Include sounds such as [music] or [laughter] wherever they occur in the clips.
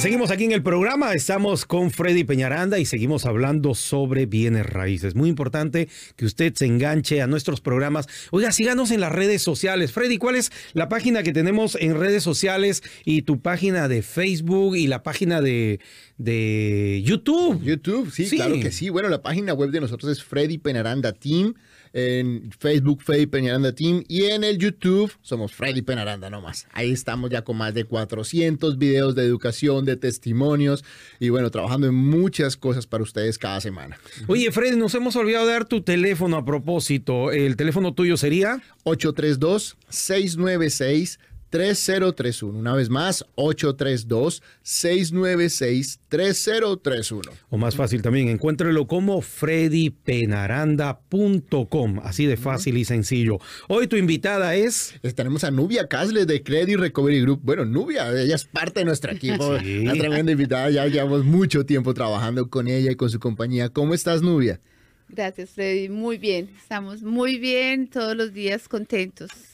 Seguimos aquí en el programa. Estamos con Freddy Peñaranda y seguimos hablando sobre bienes raíces. Muy importante que usted se enganche a nuestros programas. Oiga, síganos en las redes sociales. Freddy, ¿cuál es la página que tenemos en redes sociales y tu página de Facebook y la página de, de YouTube? YouTube, sí, claro que sí. Bueno, la página web de nosotros es Freddy Peñaranda Team en Facebook Freddy Peñaranda Team y en el YouTube somos Freddy Peñaranda nomás. Ahí estamos ya con más de 400 videos de educación, de testimonios y bueno, trabajando en muchas cosas para ustedes cada semana. Oye, Freddy, nos hemos olvidado de dar tu teléfono a propósito. ¿El teléfono tuyo sería? 832 696 3031. Una vez más, 832-696-3031. O más fácil también, encuéntrelo como freddypenaranda.com. Así de fácil y sencillo. Hoy tu invitada es... Tenemos a Nubia Casles de Credit Recovery Group. Bueno, Nubia, ella es parte de nuestro equipo. Una tremenda invitada. Ya llevamos mucho tiempo trabajando con ella y con su compañía. ¿Cómo estás, Nubia? Gracias, Freddy. Muy bien. Estamos muy bien, todos los días contentos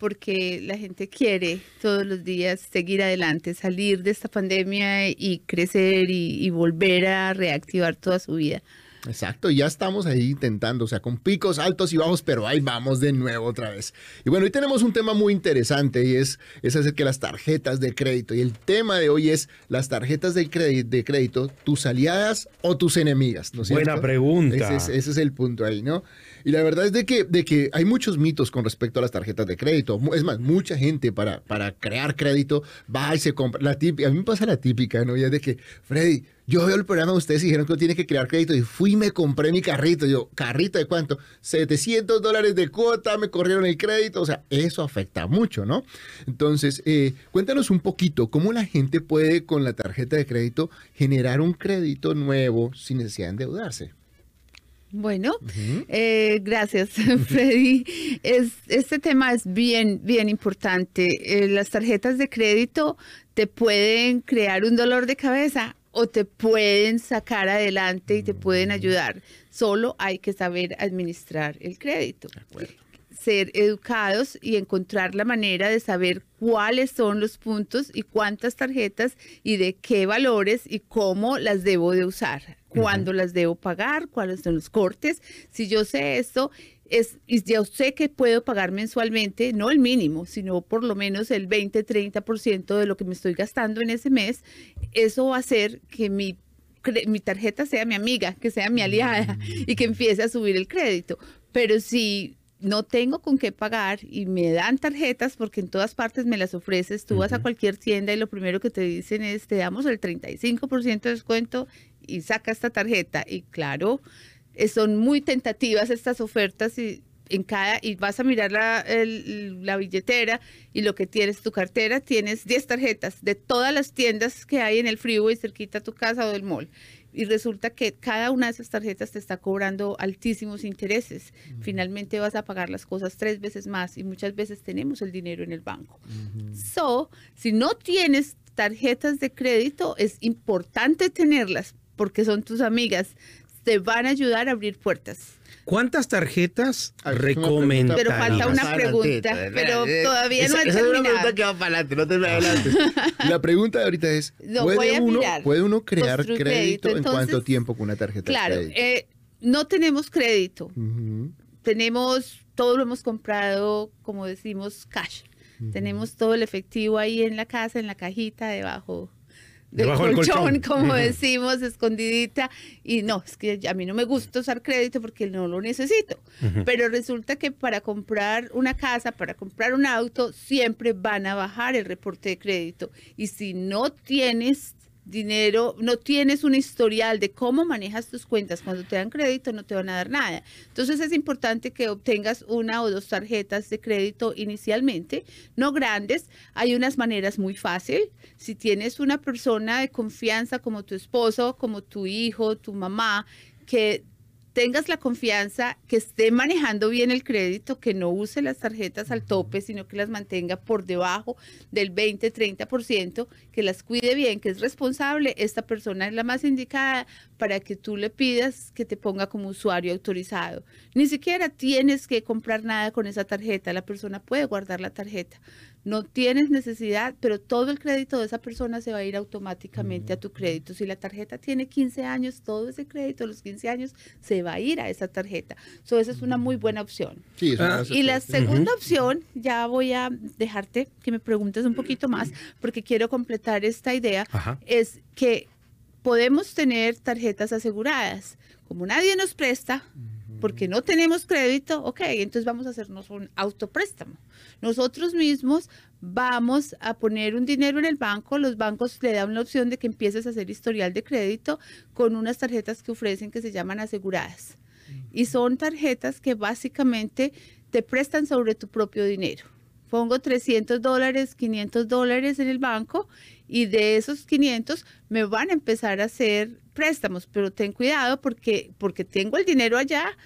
porque la gente quiere todos los días seguir adelante, salir de esta pandemia y crecer y, volver a reactivar toda su vida. Exacto, ya estamos ahí intentando, o sea, con picos altos y bajos, pero ahí vamos de nuevo otra vez. Y bueno, hoy tenemos un tema muy interesante y es, es acerca de las tarjetas de crédito. Y el tema de hoy es las tarjetas de, crédito, de crédito tus aliadas o tus enemigas. ¿no Buena pregunta. Ese es, ese es el punto ahí, ¿no? Y la verdad es de que, de que hay muchos mitos con respecto a las tarjetas de crédito. Es más, mucha gente para, para crear crédito va y se compra. La típica, a mí me pasa la típica, ¿no? Ya de que, Freddy, yo veo el programa de ustedes y dijeron que tiene que crear crédito y fui y me compré mi carrito. Yo, ¿carrito de cuánto? 700 dólares de cuota, me corrieron el crédito. O sea, eso afecta mucho, ¿no? Entonces, eh, cuéntanos un poquito cómo la gente puede con la tarjeta de crédito generar un crédito nuevo sin necesidad de endeudarse. Bueno, eh, gracias, [laughs] Freddy. Es, este tema es bien, bien importante. Eh, las tarjetas de crédito te pueden crear un dolor de cabeza o te pueden sacar adelante y te pueden mm. ayudar. Solo hay que saber administrar el crédito. Ser educados y encontrar la manera de saber cuáles son los puntos y cuántas tarjetas y de qué valores y cómo las debo de usar cuándo las debo pagar, cuáles son los cortes. Si yo sé esto, es, y ya sé que puedo pagar mensualmente, no el mínimo, sino por lo menos el 20-30% de lo que me estoy gastando en ese mes, eso va a hacer que mi mi tarjeta sea mi amiga, que sea mi aliada y que empiece a subir el crédito. Pero si no tengo con qué pagar y me dan tarjetas porque en todas partes me las ofreces. Tú vas a cualquier tienda y lo primero que te dicen es, te damos el 35% de descuento y saca esta tarjeta. Y claro, eh, son muy tentativas estas ofertas y en cada y vas a mirar la, la billetera y lo que tienes tu cartera, tienes 10 tarjetas de todas las tiendas que hay en el freeway cerquita a tu casa o del mall y resulta que cada una de esas tarjetas te está cobrando altísimos intereses. Finalmente vas a pagar las cosas tres veces más y muchas veces tenemos el dinero en el banco. So, si no tienes tarjetas de crédito, es importante tenerlas porque son tus amigas. Te van a ayudar a abrir puertas. ¿Cuántas tarjetas recomendarías? Pero falta una pregunta, pero todavía no he esa terminado. es una pregunta que va para adelante, no te va adelante. [laughs] La pregunta de ahorita es, ¿puede, uno, ¿puede uno crear crédito, en cuánto tiempo con una tarjeta claro, de crédito? Claro, eh, no tenemos crédito. Tenemos, todo lo hemos comprado, como decimos, cash. Tenemos todo el efectivo ahí en la casa, en la cajita, debajo del colchón, como decimos, escondidita. Y no, es que a mí no me gusta usar crédito porque no lo necesito. Pero resulta que para comprar una casa, para comprar un auto, siempre van a bajar el reporte de crédito. Y si no tienes dinero, no tienes un historial de cómo manejas tus cuentas, cuando te dan crédito no te van a dar nada. Entonces es importante que obtengas una o dos tarjetas de crédito inicialmente, no grandes. Hay unas maneras muy fáciles. Si tienes una persona de confianza como tu esposo, como tu hijo, tu mamá, que tengas la confianza, que esté manejando bien el crédito, que no use las tarjetas al tope, sino que las mantenga por debajo del 20-30%, que las cuide bien, que es responsable, esta persona es la más indicada para que tú le pidas que te ponga como usuario autorizado. Ni siquiera tienes que comprar nada con esa tarjeta, la persona puede guardar la tarjeta no tienes necesidad, pero todo el crédito de esa persona se va a ir automáticamente a tu crédito. Si la tarjeta tiene 15 años, todo ese crédito los 15 años se va a ir a esa tarjeta. So, esa es una muy buena opción. Ah, y la segunda opción, ya voy a dejarte que me preguntes un poquito más, porque quiero completar esta idea, es que podemos tener tarjetas aseguradas. Como nadie nos presta, porque no tenemos crédito, ok, entonces vamos a hacernos un autopréstamo. Nosotros mismos vamos a poner un dinero en el banco, los bancos le dan la opción de que empieces a hacer historial de crédito con unas tarjetas que ofrecen que se llaman aseguradas. Y son tarjetas que básicamente te prestan sobre tu propio dinero. Pongo 300 dólares, 500 dólares en el banco y de esos 500 me van a empezar a hacer préstamos, pero ten cuidado porque, porque tengo el dinero allá,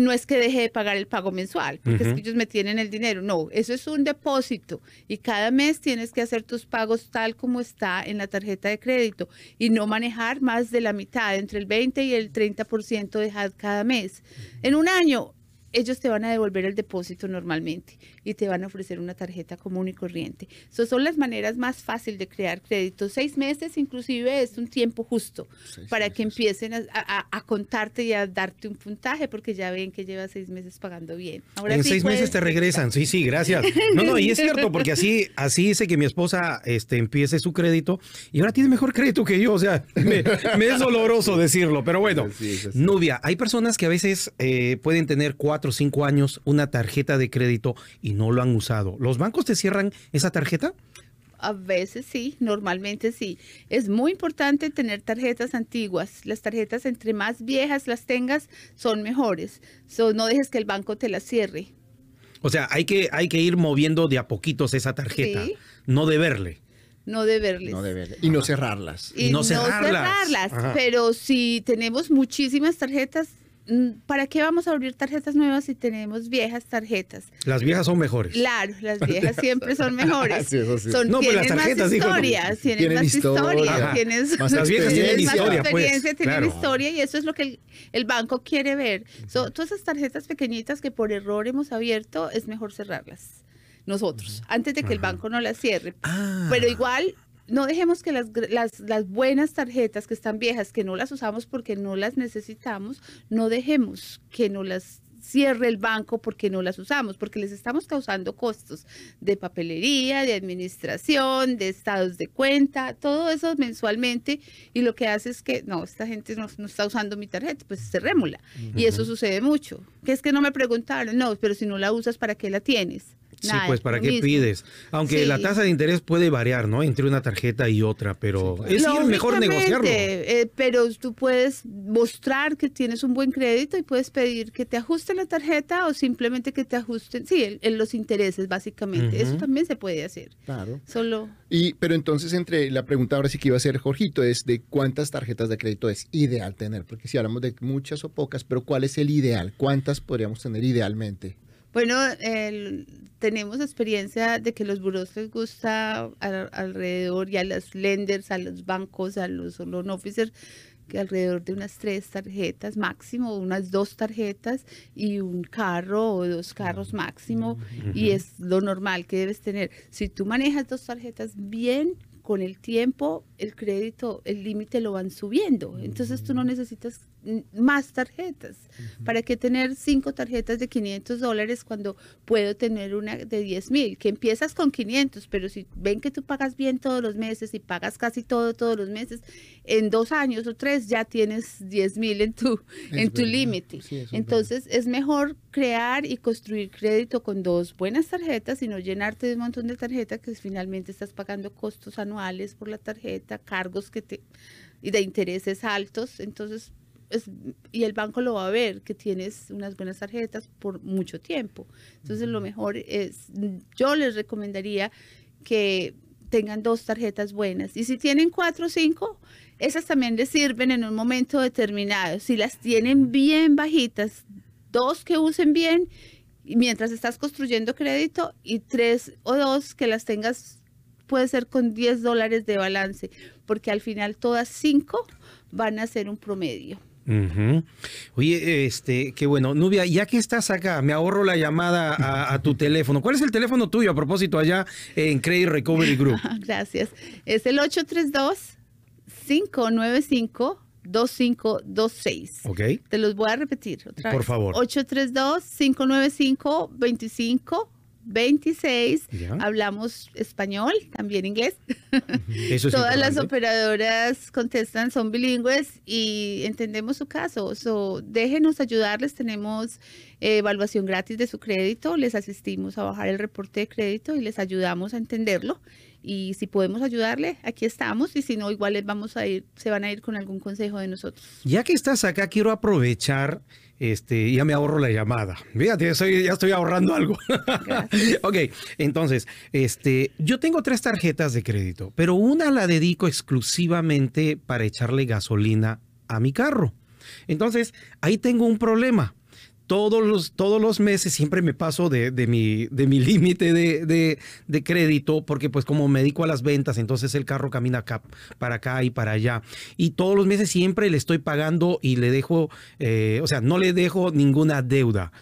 no es que deje de pagar el pago mensual, porque es que ellos me tienen el dinero. No, eso es un depósito y cada mes tienes que hacer tus pagos tal como está en la tarjeta de crédito y no manejar más de la mitad, entre el 20 y el 30% de cada mes. En un año ellos te van a devolver el depósito normalmente y te van a ofrecer una tarjeta común y corriente. Esas son las maneras más fáciles de crear crédito. Seis meses inclusive es un tiempo justo para que empiecen a, contarte y a darte un puntaje porque ya ven que llevas seis meses pagando bien. Ahora en seis meses te regresan. Sí, sí, gracias. [laughs] No, no, y es cierto porque así, así hice que mi esposa este, empiece su crédito y ahora tiene mejor crédito que yo. O sea, me, es doloroso decirlo, pero bueno. Nubia, hay personas que a veces eh, pueden tener cuatro o cinco años una tarjeta de crédito y no lo han usado. ¿Los bancos te cierran esa tarjeta? A veces sí, normalmente sí. Es muy importante tener tarjetas antiguas. Las tarjetas entre más viejas las tengas son mejores. no dejes que el banco te las cierre. O sea, hay que, hay que ir moviendo de a poquitos esa tarjeta, no deberle. No deberles. No deberle. Y no cerrarlas. Y, no cerrarlas. pero si tenemos muchísimas tarjetas, ¿para qué vamos a abrir tarjetas nuevas si tenemos viejas tarjetas? Las viejas son mejores. Claro, las viejas siempre son [laughs] mejores. sí, sí. Son, no, tienen más historias, tienen, más historia, tienen más las viejas tienen historia, más pues, experiencia, tienen historia y eso es lo que el, banco quiere ver. todas esas tarjetas pequeñitas que por error hemos abierto, es mejor cerrarlas nosotros, antes de que el banco no las cierre. Ah. Pero igual no dejemos que las, las, buenas tarjetas que están viejas, que no las usamos porque no las necesitamos, no dejemos que no las cierre el banco porque no las usamos, porque les estamos causando costos de papelería, de administración, de estados de cuenta, todo eso mensualmente y lo que hace es que, no, esta gente no, está usando mi tarjeta, pues cerrémosla. Y eso sucede mucho. Que es que no me preguntaron, no, pero si no la usas, ¿para qué la tienes? Sí, pues ¿para qué pides? Aunque la tasa de interés puede variar, ¿no? Entre una tarjeta y otra, pero es mejor negociarlo. Eh, pero tú puedes mostrar que tienes un buen crédito y puedes pedir que te ajusten la tarjeta o simplemente que te ajusten, sí, en los intereses básicamente. Eso también se puede hacer. Claro. Solo. Y, pero entonces entre la pregunta ahora sí que iba a hacer Jorgito es de cuántas tarjetas de crédito es ideal tener, porque si hablamos de muchas o pocas, pero ¿cuál es el ideal? ¿Cuántas podríamos tener idealmente? Bueno, tenemos experiencia de que los buros les gusta alrededor y a los lenders, a los bancos, a los loan officers, que alrededor de unas tres tarjetas máximo, unas dos tarjetas y un carro o dos carros máximo. Y es lo normal que debes tener. Si tú manejas dos tarjetas bien, con el tiempo el crédito, el límite lo van subiendo. Entonces tú no necesitas más tarjetas. ¿Para qué tener cinco tarjetas de 500 dólares cuando puedo tener una de 10 mil? Que empiezas con 500, pero si ven que tú pagas bien todos los meses y pagas casi todo todos los meses, en dos años o tres ya tienes 10 mil en tu, en tu límite. Entonces es mejor crear y construir crédito con dos buenas tarjetas y no llenarte de un montón de tarjetas que finalmente estás pagando costos anuales por la tarjeta, cargos que te y de intereses altos. Entonces y el banco lo va a ver que tienes unas buenas tarjetas por mucho tiempo. Entonces lo mejor es, yo les recomendaría que tengan dos tarjetas buenas. Y si tienen cuatro o cinco, esas también les sirven en un momento determinado. Si las tienen bien bajitas, dos que usen bien mientras estás construyendo crédito y tres o dos que las tengas puede ser con 10 dólares de balance, porque al final todas cinco van a ser un promedio. Oye, este, qué bueno. Nubia, ya que estás acá, me ahorro la llamada a, tu teléfono. ¿Cuál es el teléfono tuyo a propósito allá en Credit Recovery Group? [laughs] Gracias. Es el 832-595-2526. Ok. Te los voy a repetir otra vez. Por favor. 832-595-2526. 26. Hablamos español, también inglés. Todas las operadoras contestan, son bilingües y entendemos su caso. So, déjenos ayudarles. Tenemos eh, evaluación gratis de su crédito. Les asistimos a bajar el reporte de crédito y les ayudamos a entenderlo. Y si podemos ayudarle, aquí estamos. Y si no, igual les vamos a ir, se van a ir con algún consejo de nosotros. Ya que estás acá, quiero aprovechar este, ya me ahorro la llamada. Fíjate, ya estoy ahorrando algo. [laughs] ok, entonces, este, yo tengo tres tarjetas de crédito, pero una la dedico exclusivamente para echarle gasolina a mi carro. Entonces, ahí tengo un problema todos los, todos los meses siempre me paso de, mi, de mi [laughs] límite de, crédito, porque pues como me dedico a las ventas, entonces el carro camina acá, para acá y para allá. Y todos los meses siempre le estoy pagando y le dejo, eh, o sea, no le dejo ninguna deuda.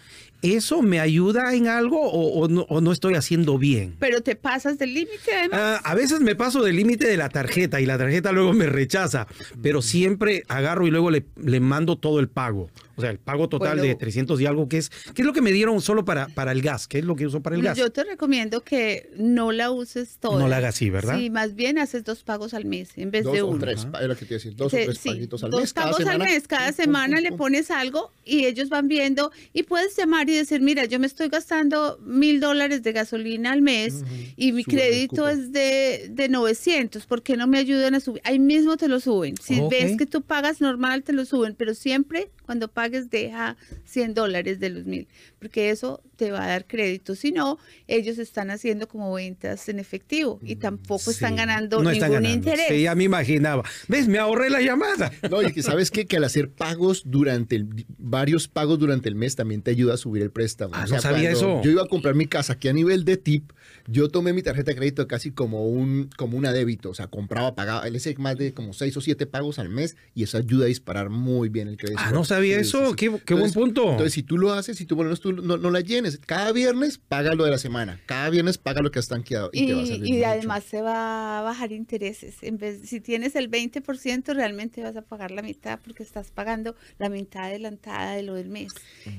¿Eso me ayuda en algo o, no, estoy haciendo bien? Pero te pasas del límite además. Ah, a veces me paso del límite de la tarjeta y la tarjeta luego me rechaza, pero siempre agarro y luego le, le mando todo el pago. O sea, el pago total de 300 y algo, que es, ¿qué es lo que me dieron solo para, para el gas? ¿Qué es lo que uso para el gas? Yo te recomiendo que no la uses toda. No la hagas así, ¿verdad? Sí, más bien haces dos pagos al mes en vez de uno. Dos o tres, era que te decir, dos o tres paguitos al mes. Dos pagos al mes, cada semana le pones algo y ellos van viendo y puedes llamar y decir, mira, yo me estoy gastando mil dólares de gasolina al mes y mi crédito es de, de 900, ¿por qué no me ayudan a subir? Ahí mismo te lo suben. Si ves que tú pagas normal, te lo suben, pero siempre cuando pagues deja 100 dólares de los mil, porque eso te va a dar crédito. Si no, ellos están haciendo como ventas en efectivo y tampoco están ganando ningún interés. Sí, ya me imaginaba. ¿Ves? Me ahorré la llamada. No, y que sabes qué? que al hacer pagos durante el, varios pagos durante el mes también te ayuda a subir el préstamo. Ah, no sabía eso. Yo iba a comprar mi casa aquí a nivel de tip, yo tomé mi tarjeta de crédito casi como un como una débito, o sea, compraba, pagaba, él hace más de como seis o siete pagos al mes y eso ayuda a disparar muy bien el crédito. Ah, no sabía eso, qué, buen punto. Entonces, si tú lo haces, si tú, bueno, tú no, no, la llenes, cada viernes paga lo de la semana, cada viernes paga lo que has tanqueado y, te va a Y además se va a bajar intereses. En vez, si tienes el 20%, realmente vas a pagar la mitad porque estás pagando la mitad adelantada de lo del mes.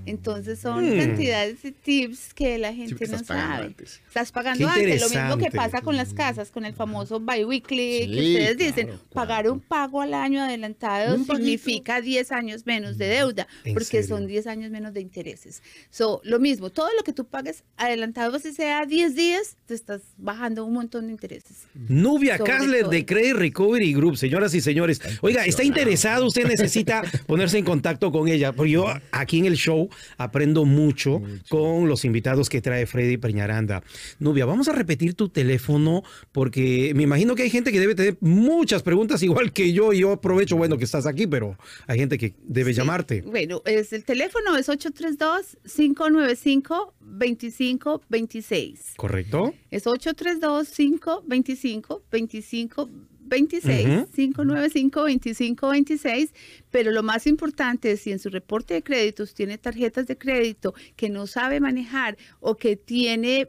Entonces, son mm. cantidades de tips que la gente no sabe. Estás pagando antes, lo mismo que pasa con las casas, con el famoso biweekly, que ustedes dicen, pagar un pago al año adelantado significa 10 años menos de deuda, porque son 10 años menos de intereses. So, lo mismo, todo lo que tú pagues adelantado, si sea 10 días, te estás bajando un montón de intereses. Nubia Kasler de Credit Recovery Group, señoras y señores. Oiga, está interesado, usted necesita [laughs] ponerse en contacto con ella, porque yo aquí en el show aprendo mucho, con los invitados que trae Freddy Peñaranda. Nubia, vamos a repetir tu teléfono porque me imagino que hay gente que debe tener muchas preguntas igual que yo y yo aprovecho, bueno, que estás aquí, pero hay gente que debe llamarte. Bueno, es el teléfono es 832-595-2526. ¿Correcto? Es 832-525-2526. 26 595 2526 pero lo más importante es si en su reporte de créditos tiene tarjetas de crédito que no sabe manejar o que tiene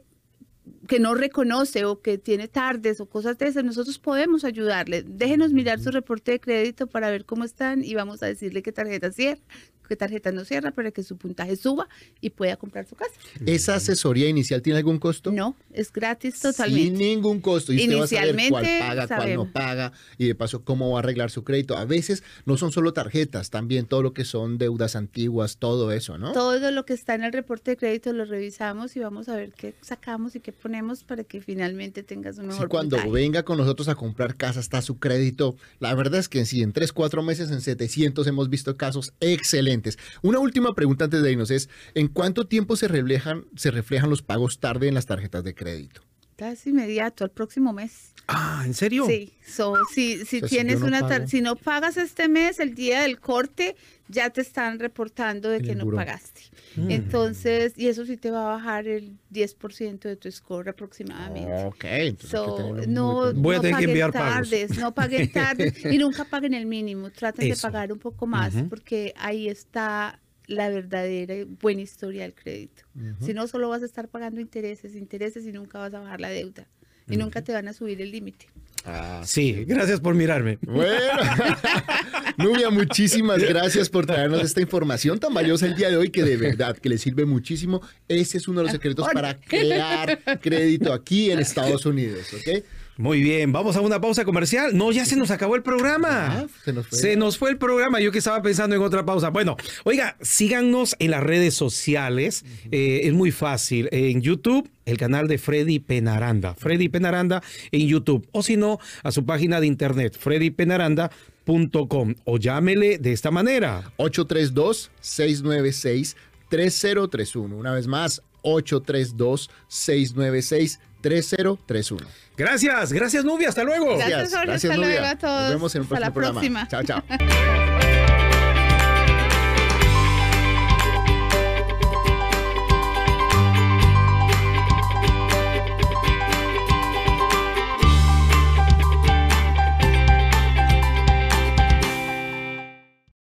que no reconoce o que tiene tardes o cosas de esas, nosotros podemos ayudarle. Déjenos mirar su reporte de crédito para ver cómo están y vamos a decirle qué tarjeta cierra, qué tarjeta no cierra para que su puntaje suba y pueda comprar su casa. ¿Esa asesoría inicial tiene algún costo? No, es gratis totalmente. Sin ningún costo. Y usted va a saber cuál Inicialmente, paga, cuál no paga y de paso cómo va a arreglar su crédito. A veces no son solo tarjetas, también todo lo que son deudas antiguas, todo eso, ¿no? Todo lo que está en el reporte de crédito lo revisamos y vamos a ver qué sacamos y qué ponemos para que finalmente tengas un Sí, mejor cuando puntaje. venga con nosotros a comprar casa está su crédito. La verdad es que sí, en 3, 4 meses, en 700 hemos visto casos excelentes. Una última pregunta antes de irnos es, ¿en cuánto tiempo se reflejan, se reflejan los pagos tarde en las tarjetas de crédito? Casi inmediato, al próximo mes. Ah, ¿en serio? Sí, so, si, si O sea, si tienes no una tar- pago. si no pagas este mes, el día del corte, ya te están reportando de que el no buró. pagaste. Entonces, y eso sí te va a bajar el 10% de tu score aproximadamente. Ok, entonces So, no. Voy a no tener que enviar pagos. tardes, no paguen tardes [laughs] y nunca paguen el mínimo. Traten Eso. de pagar un poco más porque ahí está la verdadera y buena historia del crédito. Si no, solo vas a estar pagando intereses, intereses y nunca vas a bajar la deuda. Y nunca te van a subir el límite. Ah, Sí, gracias por mirarme. Bueno, [laughs] Nubia, muchísimas gracias por traernos esta información tan valiosa el día de hoy que de verdad que le sirve muchísimo. Ese es uno de los secretos para crear crédito aquí en [laughs] Estados Unidos, ¿ok? Muy bien, vamos a una pausa comercial. No, ya se nos acabó el programa. Ah, se nos fue. Se nos fue el programa. Yo que estaba pensando en otra pausa. Bueno, oiga, síganos en las redes sociales. Eh, es muy fácil. En YouTube, el canal de Freddy Penaranda. Freddy Penaranda en YouTube. O si no, a su página de internet, freddypenaranda.com. O llámele de esta manera. 832-696-3031. Una vez más, 832-696-3031. Gracias, gracias Nubia. Hasta luego. Gracias, Jorge. Hasta luego a todos. Nos vemos en el Hasta la próximo programa. próxima. Chao, chao. [laughs]